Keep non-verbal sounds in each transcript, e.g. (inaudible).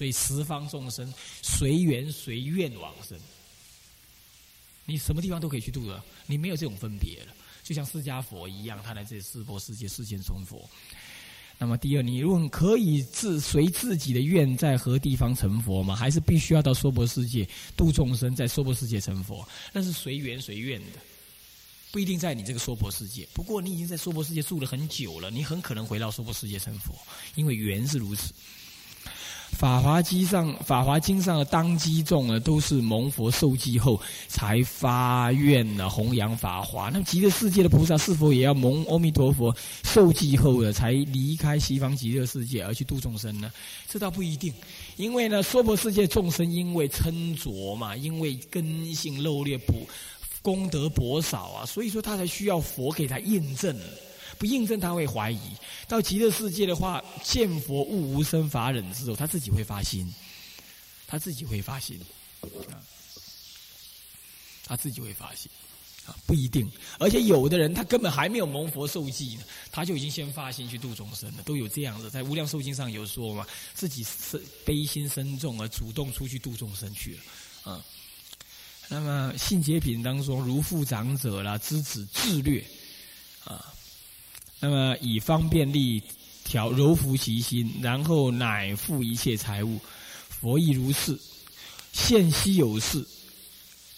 所以十方众生随缘随愿往生。你什么地方都可以去度的，你没有这种分别了。就像释迦佛一样，他来这四波世界世间成佛。那么第二，你问可以自随自己的愿在何地方成佛吗？还是必须要到娑婆世界度众生，在娑婆世界成佛？那是随缘随愿的，不一定在你这个娑婆世界。不过你已经在娑婆世界住了很久了，你很可能回到娑婆世界成佛，因为缘是如此。法华经上，法华经上的当机众呢，都是蒙佛受记后才发愿呢弘扬法华。那么极乐世界的菩萨是否也要蒙阿弥陀佛受记后呢，才离开西方极乐世界而去度众生呢？这倒不一定，因为呢，娑婆世界众生因为嗔浊嘛，因为根性漏劣，不功德薄少啊，所以说他才需要佛给他印证。不印证他会怀疑，到极乐世界的话，见佛悟无生法忍之后，他自己会发心，他自己会发心，啊，他自己会发心，啊，不一定。而且有的人他根本还没有蒙佛受记呢，他就已经先发心去度众生了，都有这样子。在无量寿经上有说嘛，自己是悲心深重而主动出去度众生去了，啊。那么信解品当中，如父长者啦，知子自略，啊。那么以方便力调柔服其心，然后乃付一切财物。佛亦如是，现稀有事，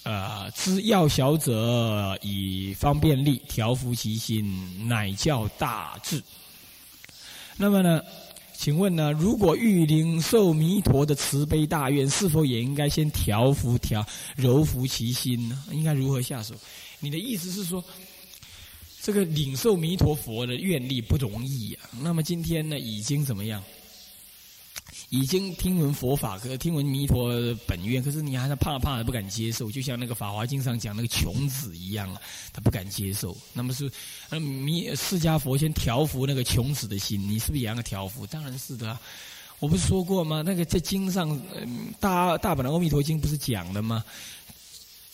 呃，知要小者以方便力调服其心，乃教大智。那么呢，请问呢，如果欲领受弥陀的慈悲大愿，是否也应该先调伏调柔服其心呢？应该如何下手？你的意思是说？这个领受弥陀佛的愿力不容易呀。那么今天呢，已经怎么样？已经听闻佛法，可听闻弥陀本愿，可是你还是怕怕的，不敢接受。就像那个《法华经》上讲那个穷子一样啊，他不敢接受。那么是，那弥释迦佛先调伏那个穷子的心，你是不是也要调伏？当然是的。我不是说过吗？那个在经上，大大本的《阿弥陀经》不是讲的吗？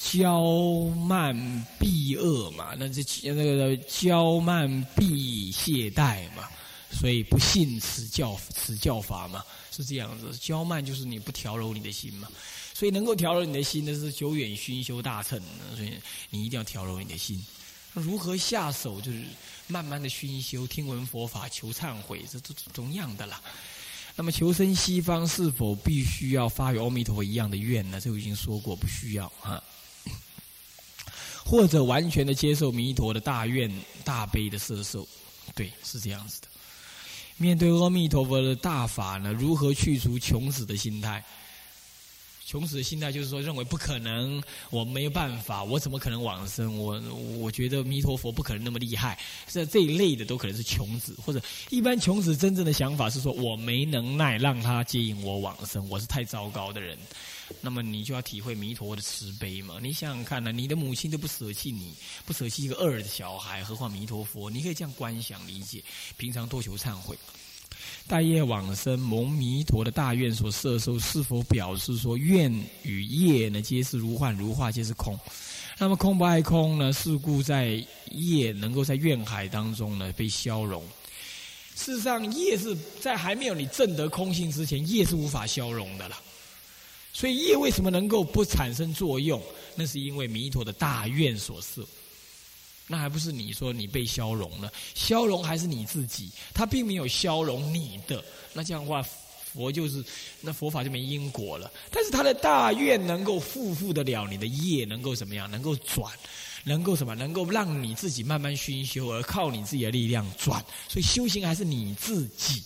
骄慢必恶嘛，那这那个骄慢必懈怠嘛，所以不信此教此教法嘛，是这样子。骄慢就是你不调柔你的心嘛，所以能够调柔你的心那是久远熏修大乘，所以你一定要调柔你的心。如何下手？就是慢慢的熏修，听闻佛法，求忏悔，这都同样的啦。那么求生西方是否必须要发与阿弥陀佛一样的愿呢？这我已经说过，不需要啊。或者完全的接受弥陀的大愿大悲的摄受，对，是这样子的。面对阿弥陀佛的大法呢，如何去除穷死的心态？穷死的心态就是说，认为不可能，我没有办法，我怎么可能往生？我我觉得弥陀佛不可能那么厉害，这这一类的都可能是穷子，或者一般穷子真正的想法是说，我没能耐让他接引我往生，我是太糟糕的人。那么你就要体会弥陀的慈悲嘛？你想想看呢，你的母亲都不舍弃你，不舍弃一个二的小孩，何况弥陀佛？你可以这样观想理解。平常多求忏悔，大业往生蒙弥陀的大愿所摄受，是否表示说愿与业呢，皆是如幻如化，皆是空？那么空不爱空呢？是故在业能够在愿海当中呢被消融。事实上，业是在还没有你证得空性之前，业是无法消融的了。所以业为什么能够不产生作用？那是因为弥陀的大愿所摄。那还不是你说你被消融了？消融还是你自己？他并没有消融你的。那这样的话，佛就是那佛法就没因果了。但是他的大愿能够复复得了你的业，能够怎么样？能够转，能够什么？能够让你自己慢慢熏修，而靠你自己的力量转。所以修行还是你自己。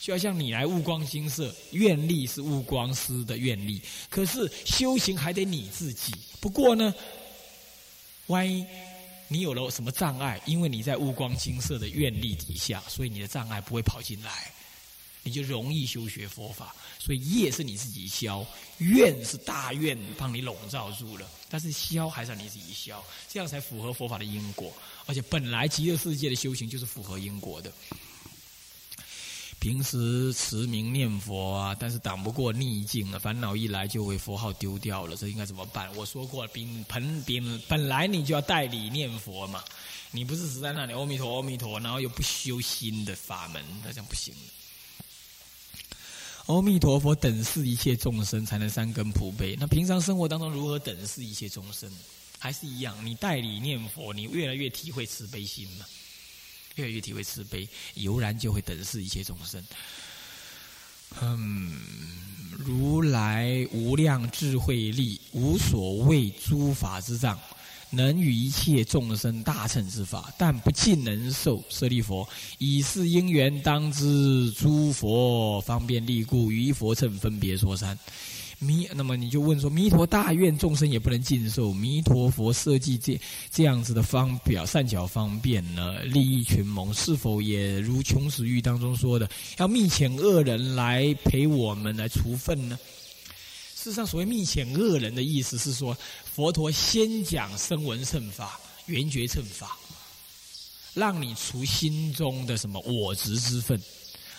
就要像你来悟光金色，愿力是悟光师的愿力，可是修行还得你自己。不过呢，万一你有了什么障碍，因为你在乌光金色的愿力底下，所以你的障碍不会跑进来，你就容易修学佛法。所以业是你自己消，愿是大愿帮你笼罩住了，但是消还是要你自己消，这样才符合佛法的因果。而且本来极乐世界的修行就是符合因果的。平时持名念佛啊，但是挡不过逆境啊，烦恼一来就会佛号丢掉了，这应该怎么办？我说过，本本本本来你就要代理念佛嘛，你不是只在那里阿弥陀阿弥陀，然后又不修心的法门，那这样不行。阿弥陀佛等视一切众生，才能三根普被。那平常生活当中如何等视一切众生？还是一样，你代理念佛，你越来越体会慈悲心嘛，越来越体会慈悲，油然就会等视一切众生。嗯，如来无量智慧力，无所谓诸法之障。能与一切众生大乘之法，但不尽能受。舍利佛，以是因缘当知，诸佛方便力故，于佛乘分别说三。弥，那么你就问说：弥陀大愿众生也不能尽受，弥陀佛设计这这样子的方表善巧方便呢？利益群蒙，是否也如穷死狱当中说的，要密遣恶人来陪我们来除愤呢？事实上，所谓密遣恶人的意思是说，佛陀先讲声闻乘法、缘觉乘法，让你除心中的什么我执之分，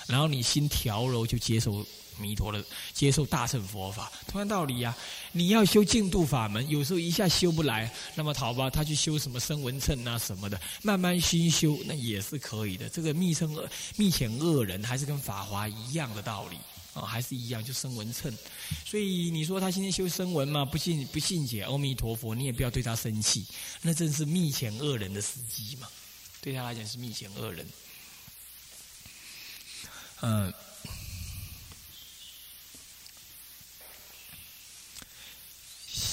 然后你心调柔，就接受弥陀的、接受大乘佛法。同样道理呀，你要修净度法门，有时候一下修不来，那么好吧，他去修什么声闻乘啊什么的，慢慢心修，那也是可以的。这个密乘恶、密遣恶人，还是跟法华一样的道理。啊，还是一样，就声闻称。所以你说他今天修声闻嘛，不信不信解阿弥陀佛，你也不要对他生气，那正是密遣恶人的时机嘛。对他来讲是密遣恶人。嗯。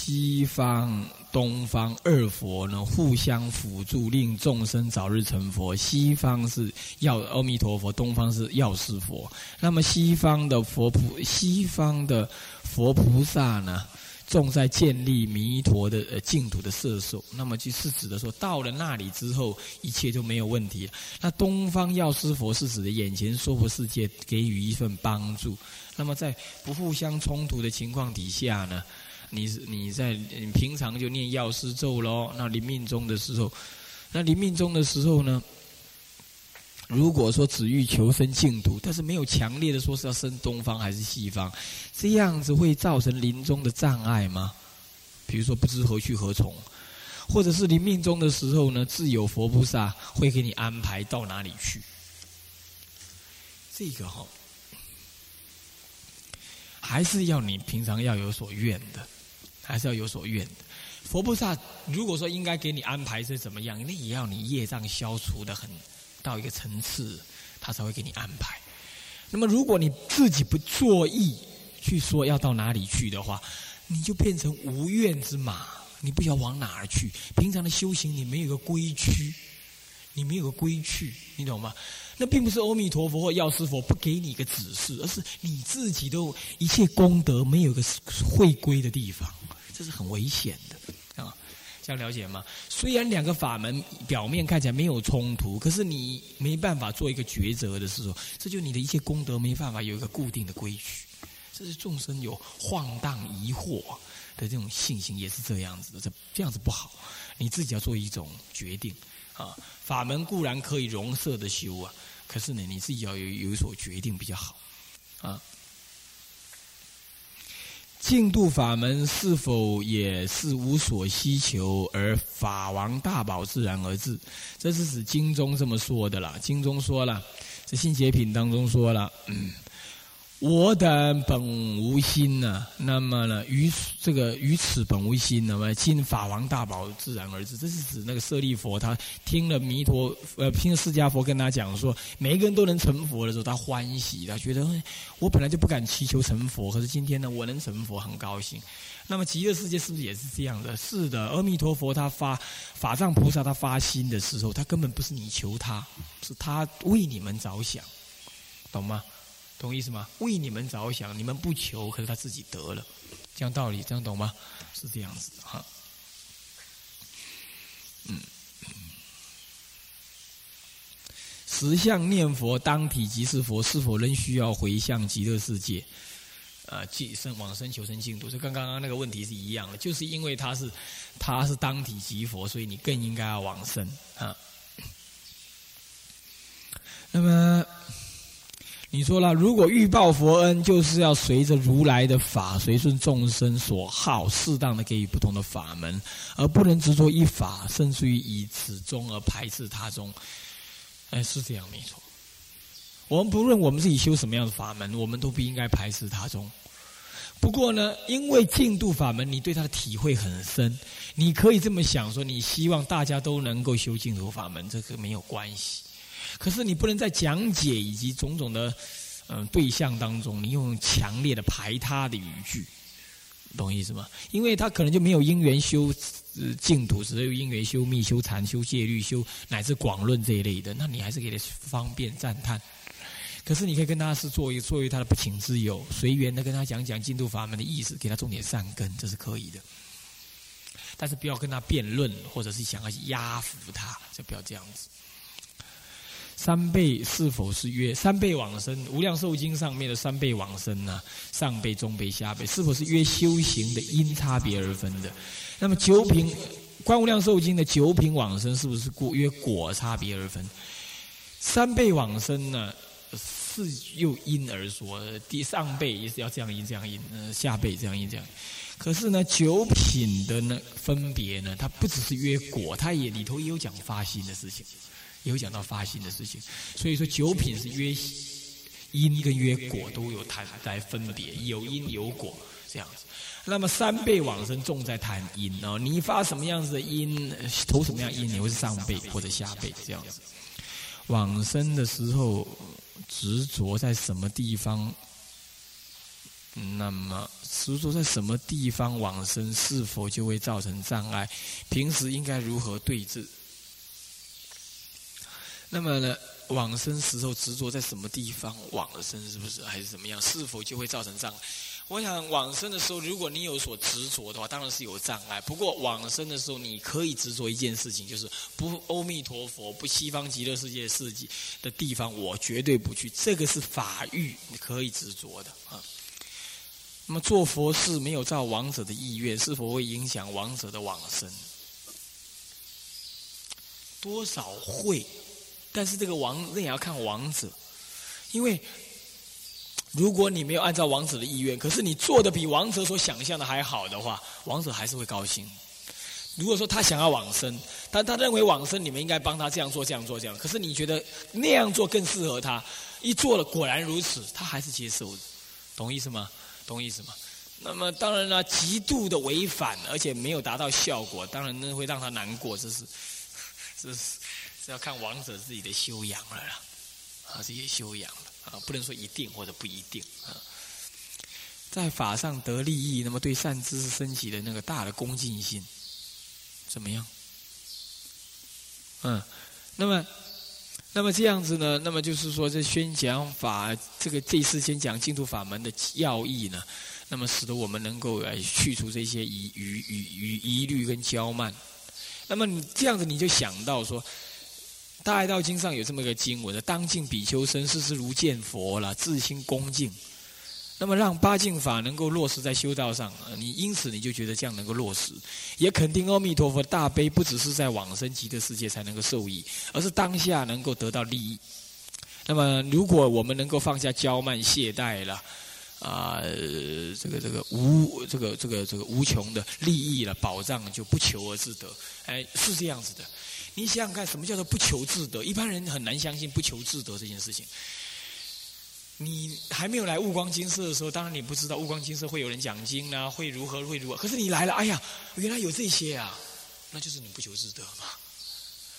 西方、东方二佛呢，互相辅助，令众生早日成佛。西方是药阿弥陀佛，东方是药师佛。那么西方的佛菩，西方的佛菩萨呢，重在建立弥陀的呃净土的色受。那么就是指的说，到了那里之后，一切就没有问题。那东方药师佛是指的眼前娑婆世界给予一份帮助。那么在不互相冲突的情况底下呢？你是你在你平常就念药师咒喽。那临命终的时候，那临命终的时候呢？如果说只欲求生净土，但是没有强烈的说是要生东方还是西方，这样子会造成临终的障碍吗？比如说不知何去何从，或者是临命终的时候呢？自有佛菩萨会给你安排到哪里去？这个哈，还是要你平常要有所愿的。还是要有所愿的。佛菩萨如果说应该给你安排是怎么样，那也要你业障消除的很到一个层次，他才会给你安排。那么如果你自己不作意去说要到哪里去的话，你就变成无愿之马，你不晓得往哪儿去。平常的修行你没有个归区，你没有个归去，你懂吗？那并不是阿弥陀佛或药师佛不给你一个指示，而是你自己都一切功德没有个会归的地方。这是很危险的啊，这样了解吗？虽然两个法门表面看起来没有冲突，可是你没办法做一个抉择的时候，这就你的一切功德没办法有一个固定的规矩。这是众生有晃荡疑惑的这种信心，也是这样子的。这这样子不好，你自己要做一种决定啊。法门固然可以容色的修啊，可是呢，你自己要有有所决定比较好啊。净土法门是否也是无所需求而法王大宝自然而至？这是指经中这么说的啦。经中说了，这信解品当中说了。我等本无心呢，那么呢，于这个于此本无心，那么今法王大宝自然而至。这是指那个舍利佛，他听了弥陀，呃，听了释迦佛跟他讲说，每一个人都能成佛的时候，他欢喜，他觉得我本来就不敢祈求成佛，可是今天呢，我能成佛，很高兴。那么极乐世界是不是也是这样的？是的，阿弥陀佛他发法藏菩萨他发心的时候，他根本不是你求他，是他为你们着想，懂吗？懂意思吗？为你们着想，你们不求，可是他自己得了，这样道理，这样懂吗？是这样子哈。嗯，十相念佛当体即是佛，是否仍需要回向极乐世界？啊，即生往生求生净土，这跟刚刚那个问题是一样的，就是因为他是他是当体即佛，所以你更应该要往生啊。那么。你说了，如果欲报佛恩，就是要随着如来的法，随顺众生所好，适当的给予不同的法门，而不能执着一法，甚至于以此中而排斥他中。哎，是这样没错。我们不论我们自己修什么样的法门，我们都不应该排斥他中。不过呢，因为净度法门，你对他的体会很深，你可以这么想说：你希望大家都能够修净土法门，这个没有关系。可是你不能在讲解以及种种的嗯对象当中，你用强烈的排他的语句，懂意思吗？因为他可能就没有因缘修净土，只有因缘修密、修禅、修戒律、修乃至广论这一类的，那你还是给他方便赞叹。可是你可以跟他是作为作为他的不请之友，随缘的跟他讲讲净土法门的意思，给他种点善根，这是可以的。但是不要跟他辩论，或者是想要压服他，就不要这样子。三倍是否是约三倍往生？无量寿经上面的三倍往生呢？上辈、中辈、下辈，是否是约修行的因差别而分的？那么九品观无量寿经的九品往生，是不是过约果差别而分？三倍往生呢？是又因而说，第上辈也是要这样因这样因，呃，下辈这样因这样。可是呢，九品的呢分别呢，它不只是约果，它也里头也有讲发心的事情，有讲到发心的事情。所以说九品是约因跟约果都有谈来分别，有因有果这样子。那么三辈往生重在谈因哦，你发什么样子的因，投什么样因，你会是上辈或者下辈这样子。往生的时候。执着在什么地方？那么执着在什么地方往生，是否就会造成障碍？平时应该如何对治？那么呢？往生时候执着在什么地方往生，是不是还是怎么样？是否就会造成障碍？我想往生的时候，如果你有所执着的话，当然是有障碍。不过往生的时候，你可以执着一件事情，就是不阿弥陀佛，不西方极乐世界世界的地方，我绝对不去。这个是法欲，你可以执着的啊。那么做佛事没有照亡者的意愿，是否会影响亡者的往生？多少会，但是这个王那也要看王者，因为。如果你没有按照王子的意愿，可是你做的比王者所想象的还好的话，王者还是会高兴。如果说他想要往生，但他认为往生你们应该帮他这样做、这样做、这样，可是你觉得那样做更适合他，一做了果然如此，他还是接受的，懂意思吗？懂意思吗？那么当然了，极度的违反，而且没有达到效果，当然那会让他难过，这是，这 (laughs) 是要看王者自己的修养了啦，啊，这些修养了。啊，不能说一定或者不一定啊。在法上得利益，那么对善知识升起的那个大的恭敬心，怎么样？嗯，那么，那么这样子呢？那么就是说，这宣讲法，这个这次先讲净土法门的要义呢，那么使得我们能够来去除这些疑疑疑疑疑虑跟骄慢。那么你这样子，你就想到说。大爱道经上有这么个经文的：当敬比丘身，视之如见佛了，自心恭敬。那么让八敬法能够落实在修道上，你因此你就觉得这样能够落实，也肯定阿弥陀佛大悲不只是在往生极乐世界才能够受益，而是当下能够得到利益。那么如果我们能够放下骄慢懈怠了，啊，这个这个无这个这个这个无穷的利益了保障就不求而自得，哎，是这样子的。你想想看，什么叫做不求自得？一般人很难相信不求自得这件事情。你还没有来悟光金色的时候，当然你不知道悟光金色会有人讲经啊，会如何会如何。可是你来了，哎呀，原来有这些啊，那就是你不求自得嘛。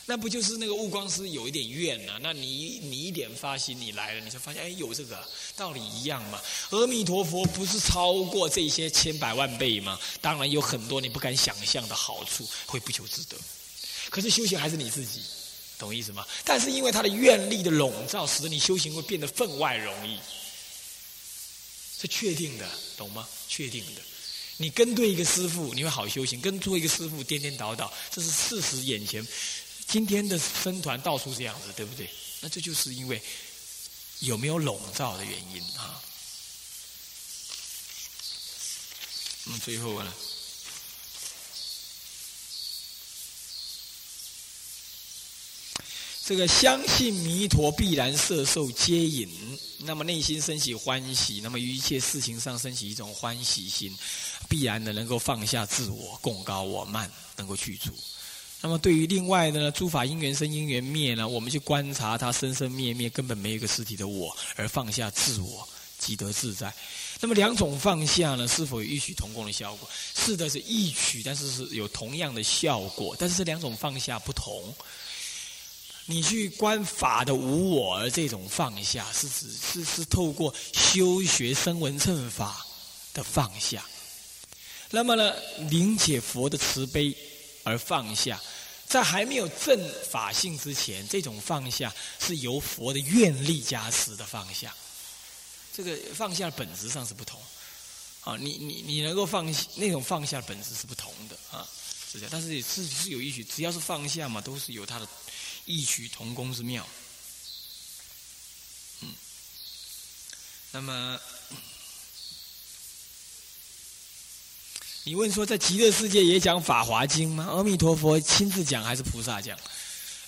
那不就是那个悟光师有一点怨呐？那你你一点发心，你来了，你就发现，哎，有这个道理一样嘛。阿弥陀佛不是超过这些千百万倍吗？当然有很多你不敢想象的好处，会不求自得。可是修行还是你自己，懂意思吗？但是因为他的愿力的笼罩，使得你修行会变得分外容易，是确定的，懂吗？确定的。你跟对一个师傅，你会好修行；跟错一个师傅，颠颠倒倒，这是事实眼前。今天的僧团到处这样子，对不对？那这就是因为有没有笼罩的原因啊。那最后呢？这个相信弥陀必然摄受接引，那么内心升起欢喜，那么于一切事情上升起一种欢喜心，必然的能够放下自我，共高我慢，能够去除。那么对于另外的呢，诸法因缘生因缘灭呢，我们去观察它生生灭灭，根本没有一个实体的我，而放下自我，即得自在。那么两种放下呢，是否有异曲同工的效果？是的，是异曲，但是是有同样的效果。但是这两种放下不同。你去观法的无我，而这种放下是指是是透过修学声闻乘法的放下。那么呢，理解佛的慈悲。而放下，在还没有正法性之前，这种放下是由佛的愿力加持的放下。这个放下本质上是不同，啊，你你你能够放那种放下本质是不同的啊，是这样。但是也是是有异曲，只要是放下嘛，都是有它的异曲同工之妙。嗯，那么。你问说，在极乐世界也讲《法华经》吗？阿弥陀佛亲自讲还是菩萨讲？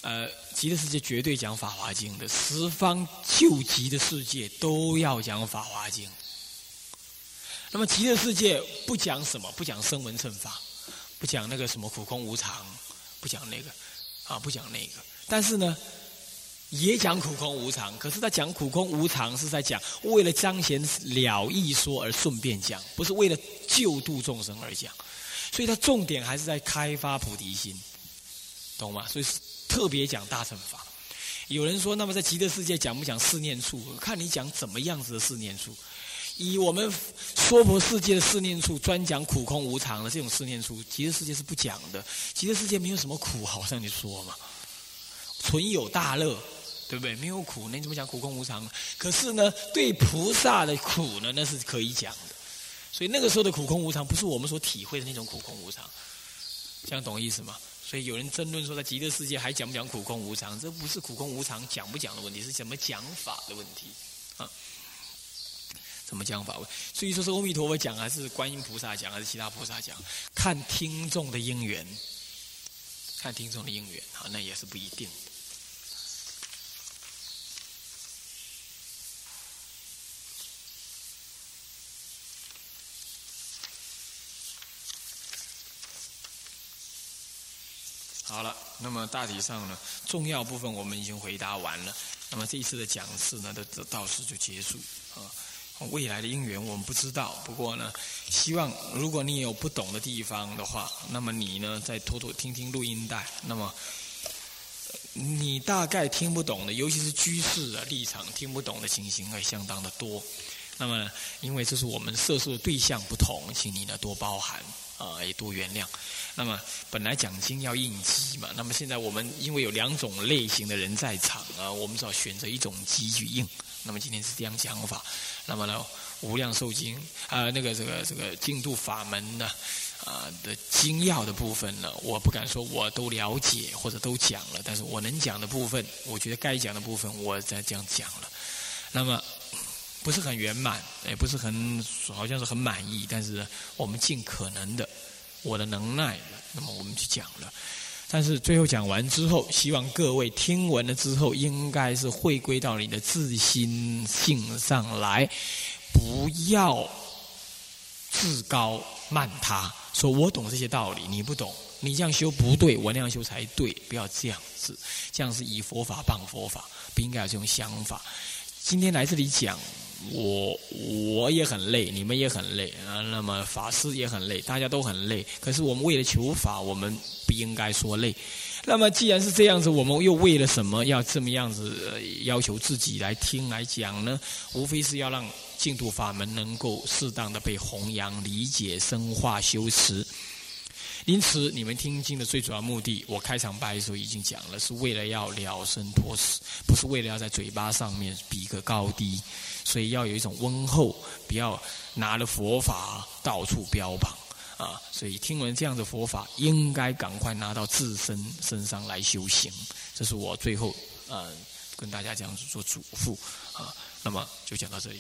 呃，极乐世界绝对讲《法华经》的，十方救急的世界都要讲《法华经》。那么极乐世界不讲什么？不讲声闻乘法，不讲那个什么苦空无常，不讲那个，啊，不讲那个。但是呢？也讲苦空无常，可是他讲苦空无常是在讲为了彰显了义说而顺便讲，不是为了救度众生而讲，所以他重点还是在开发菩提心，懂吗？所以特别讲大乘法。有人说，那么在极乐世界讲不讲四念处？看你讲怎么样子的四念处。以我们娑婆世界的四念处，专讲苦空无常的这种四念处，极乐世界是不讲的。极乐世界没有什么苦，好像你说嘛，纯有大乐。对不对？没有苦，那你怎么讲苦空无常？可是呢，对菩萨的苦呢，那是可以讲的。所以那个时候的苦空无常，不是我们所体会的那种苦空无常。这样懂意思吗？所以有人争论说，在极乐世界还讲不讲苦空无常？这不是苦空无常讲不讲的问题，是怎么讲法的问题？怎么讲法？所以说是阿弥陀佛讲，还是观音菩萨讲，还是其他菩萨讲？看听众的因缘，看听众的因缘，好，那也是不一定。好了，那么大体上呢，重要部分我们已经回答完了。那么这一次的讲次呢，到到此就结束啊。未来的因缘我们不知道，不过呢，希望如果你有不懂的地方的话，那么你呢再偷偷听听录音带。那么你大概听不懂的，尤其是居士的立场听不懂的情形会相当的多。那么因为这是我们涉受的对象不同，请你呢多包涵啊，也多原谅。那么本来讲经要应机嘛，那么现在我们因为有两种类型的人在场啊，我们只好选择一种机去应。那么今天是这样讲法。那么呢，无量寿经啊，那个这个这个净土法门呢啊的精要的部分呢，我不敢说我都了解或者都讲了，但是我能讲的部分，我觉得该讲的部分，我在这样讲了。那么不是很圆满，也不是很好像是很满意，但是我们尽可能的。我的能耐，那么我们去讲了，但是最后讲完之后，希望各位听闻了之后，应该是回归到你的自心性上来，不要自高慢他，说我懂这些道理，你不懂，你这样修不对，我那样修才对，不要这样子，这样是以佛法谤佛法，不应该有这种想法。今天来这里讲。我我也很累，你们也很累啊。那么法师也很累，大家都很累。可是我们为了求法，我们不应该说累。那么既然是这样子，我们又为了什么要这么样子要求自己来听来讲呢？无非是要让净土法门能够适当的被弘扬、理解、深化、修持。因此，你们听经的最主要目的，我开场白的时候已经讲了，是为了要了生脱死，不是为了要在嘴巴上面比个高低。所以要有一种温厚，不要拿了佛法到处标榜啊！所以听闻这样的佛法，应该赶快拿到自身身上来修行。这是我最后呃跟大家这样子做嘱咐啊。那么就讲到这里。